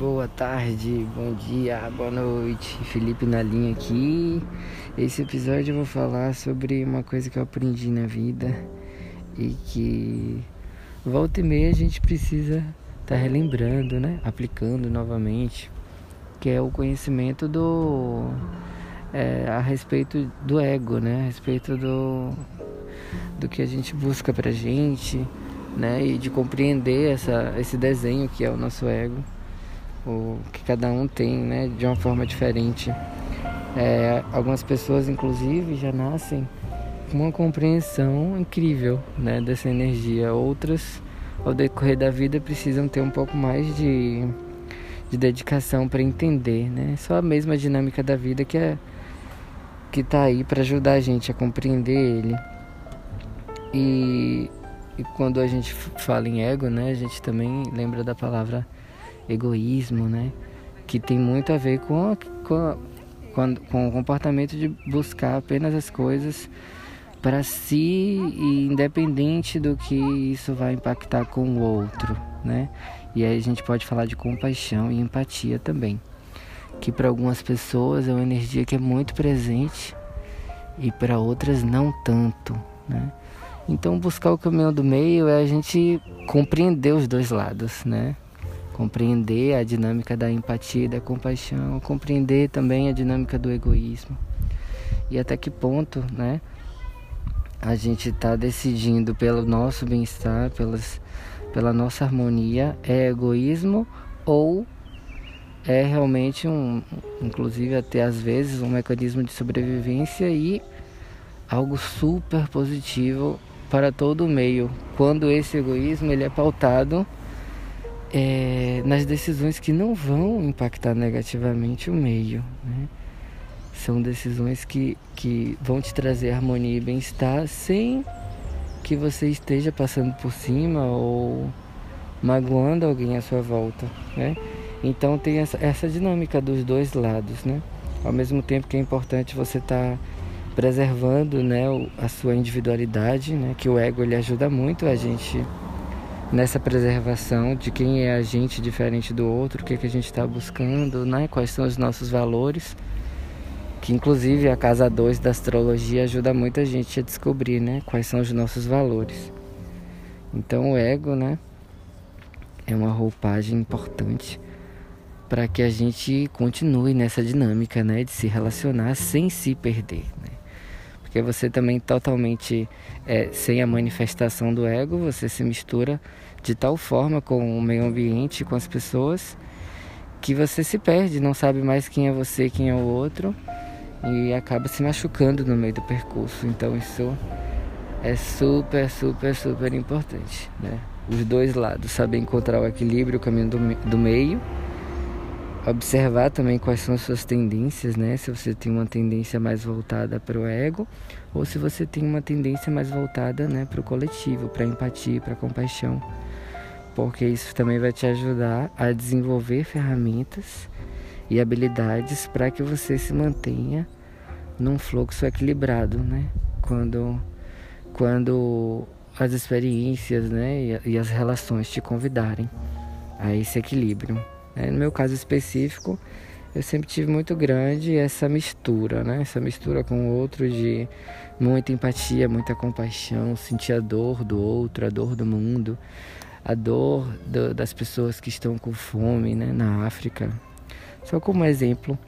boa tarde, bom dia, boa noite. Felipe na linha aqui. Esse episódio eu vou falar sobre uma coisa que eu aprendi na vida e que volta e meia a gente precisa estar tá relembrando, né? Aplicando novamente, que é o conhecimento do é, a respeito do ego, né? A respeito do do que a gente busca pra gente né? E de compreender essa, esse desenho que é o nosso ego, o que cada um tem, né? De uma forma diferente. É, algumas pessoas, inclusive, já nascem com uma compreensão incrível, né? Dessa energia. Outras, ao decorrer da vida, precisam ter um pouco mais de, de dedicação para entender, né? Só a mesma dinâmica da vida que é que tá aí para ajudar a gente a compreender ele. E e quando a gente fala em ego, né, a gente também lembra da palavra egoísmo, né, que tem muito a ver com, a, com, a, com, com o comportamento de buscar apenas as coisas para si e independente do que isso vai impactar com o outro, né? E aí a gente pode falar de compaixão e empatia também, que para algumas pessoas é uma energia que é muito presente e para outras não tanto, né? Então, buscar o caminho do meio é a gente compreender os dois lados, né? Compreender a dinâmica da empatia e da compaixão, compreender também a dinâmica do egoísmo. E até que ponto, né? A gente está decidindo pelo nosso bem-estar, pelas, pela nossa harmonia, é egoísmo ou é realmente um, inclusive até às vezes, um mecanismo de sobrevivência e algo super positivo para todo o meio, quando esse egoísmo ele é pautado é, nas decisões que não vão impactar negativamente o meio. Né? São decisões que, que vão te trazer harmonia e bem-estar sem que você esteja passando por cima ou magoando alguém à sua volta. Né? Então tem essa, essa dinâmica dos dois lados. Né? Ao mesmo tempo que é importante você estar. Tá preservando né, a sua individualidade, né, que o ego ele ajuda muito a gente nessa preservação de quem é a gente diferente do outro, o que, é que a gente está buscando, né, quais são os nossos valores, que inclusive a casa 2 da astrologia ajuda muito a gente a descobrir né, quais são os nossos valores. Então o ego né, é uma roupagem importante para que a gente continue nessa dinâmica né, de se relacionar sem se perder. Porque você também totalmente é, sem a manifestação do ego, você se mistura de tal forma com o meio ambiente, com as pessoas, que você se perde, não sabe mais quem é você, quem é o outro, e acaba se machucando no meio do percurso. Então isso é super, super, super importante, né? Os dois lados, saber encontrar o equilíbrio, o caminho do, do meio observar também quais são as suas tendências, né? Se você tem uma tendência mais voltada para o ego ou se você tem uma tendência mais voltada, né, para o coletivo, para empatia, para compaixão, porque isso também vai te ajudar a desenvolver ferramentas e habilidades para que você se mantenha num fluxo equilibrado, né? Quando quando as experiências, né, e as relações te convidarem a esse equilíbrio. É, no meu caso específico, eu sempre tive muito grande essa mistura, né? Essa mistura com o outro de muita empatia, muita compaixão, sentir a dor do outro, a dor do mundo, a dor do, das pessoas que estão com fome, né? Na África. Só como exemplo.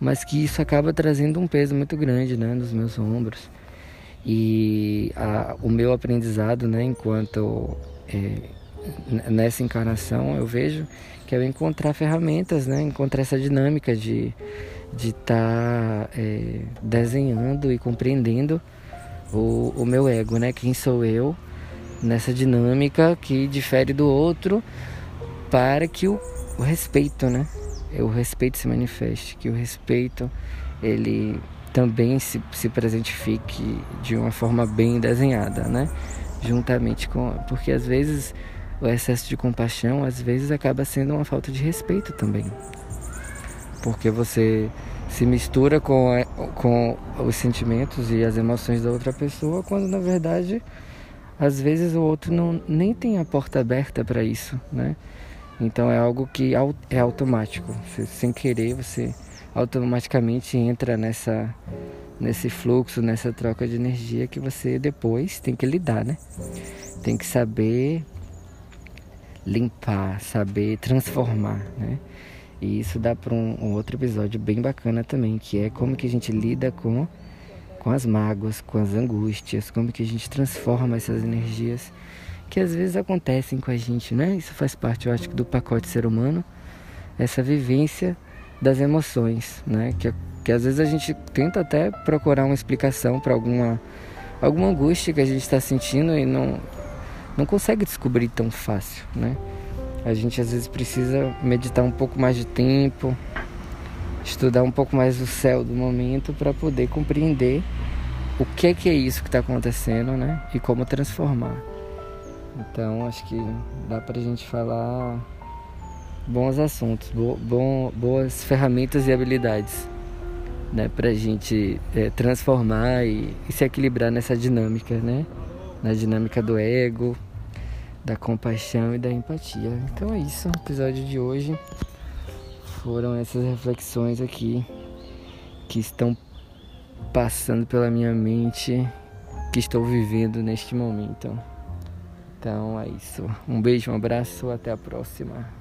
Mas que isso acaba trazendo um peso muito grande, né? Nos meus ombros. E a, o meu aprendizado, né? Enquanto... É, nessa encarnação eu vejo que é encontrar ferramentas, né? Encontrar essa dinâmica de de estar tá, é, desenhando e compreendendo o, o meu ego, né? Quem sou eu nessa dinâmica que difere do outro para que o, o respeito, né? O respeito se manifeste, que o respeito ele também se, se presentifique de uma forma bem desenhada, né? Juntamente com. Porque às vezes o excesso de compaixão às vezes acaba sendo uma falta de respeito também. Porque você se mistura com, com os sentimentos e as emoções da outra pessoa, quando na verdade às vezes o outro não nem tem a porta aberta para isso, né? Então é algo que é automático. Você, sem querer, você automaticamente entra nessa nesse fluxo, nessa troca de energia que você depois tem que lidar, né? Tem que saber limpar, saber transformar, né? E isso dá para um, um, outro episódio bem bacana também, que é como que a gente lida com com as mágoas, com as angústias, como que a gente transforma essas energias que às vezes acontecem com a gente, né? Isso faz parte, eu acho, do pacote ser humano, essa vivência das emoções, né? Que, que às vezes a gente tenta até procurar uma explicação para alguma alguma angústia que a gente está sentindo e não não consegue descobrir tão fácil, né? A gente às vezes precisa meditar um pouco mais de tempo, estudar um pouco mais o céu do momento para poder compreender o que é, que é isso que está acontecendo, né? E como transformar. Então acho que dá pra gente falar bons assuntos, bo bom, boas ferramentas e habilidades, né? Pra gente é, transformar e, e se equilibrar nessa dinâmica, né? Na dinâmica do ego, da compaixão e da empatia. Então é isso, o episódio de hoje foram essas reflexões aqui que estão passando pela minha mente, que estou vivendo neste momento. Então é isso. Um beijo, um abraço, até a próxima.